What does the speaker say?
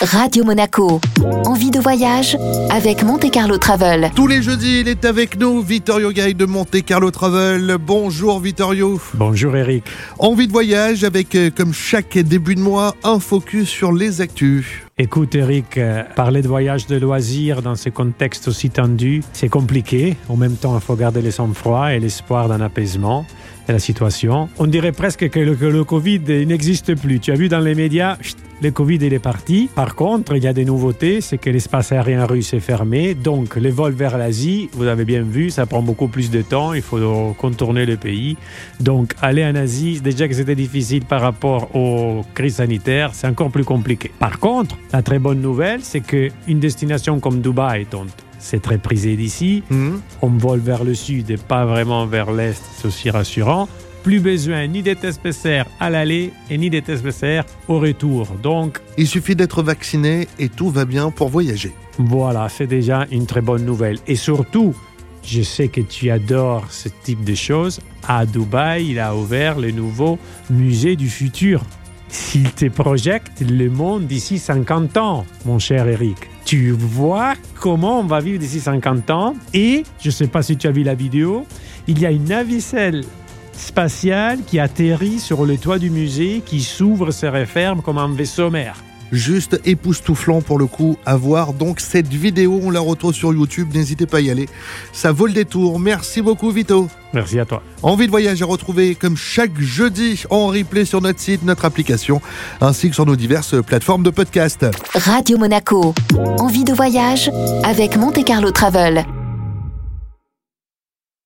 Radio Monaco. Envie de voyage avec Monte Carlo Travel. Tous les jeudis, il est avec nous, Vittorio Gay de Monte Carlo Travel. Bonjour Vittorio. Bonjour Eric. Envie de voyage avec, euh, comme chaque début de mois, un focus sur les actus. Écoute Eric, euh, parler de voyage de loisirs dans ces contextes aussi tendus, c'est compliqué. En même temps, il faut garder le sang-froid et l'espoir d'un apaisement la situation. On dirait presque que le, Covid n'existe plus. Tu as vu dans les médias, le Covid il est parti. Par contre, il y a des nouveautés, c'est que l'espace aérien russe est fermé. Donc les vols vers l'Asie, vous avez bien vu, ça prend beaucoup plus de temps. Il faut contourner le pays. Donc aller en Asie, déjà que c'était difficile par rapport aux crises sanitaires, c'est encore plus compliqué. Par contre, la très bonne nouvelle, c'est qu'une destination comme Dubaï, dont c'est très prisé d'ici, Mhm. on vole vers le sud et pas vraiment vers l'est, c'est aussi rassurant. Plus besoin ni des tests PCR à l'aller et ni des tests PCR au retour. Donc Il suffit d'être vacciné et tout va bien pour voyager. voilà, c'est déjà une très bonne nouvelle. Et surtout, je sais que tu adores ce type de choses. À Dubaï, il a ouvert le nouveau musée du futur. S'il te projette le monde d'ici 50 ans, mon cher Eric. Tu vois comment on va vivre d'ici 50 ans. Et, je ne sais pas si tu as vu la vidéo, il y a une navicelle spatiale qui atterrit sur le toit du musée, qui s'ouvre, se referme comme un vaisseau mère. Juste époustouflant pour le coup à voir. Donc cette vidéo, on la retrouve sur YouTube. N'hésitez pas à y aller. Ça vaut le détour. Merci beaucoup Vito. Merci à toi. Envie de voyage à retrouver comme chaque jeudi en replay sur notre site, notre application, ainsi que sur nos diverses plateformes de podcast. Radio Monaco. Envie de voyage avec Monte Carlo Travel.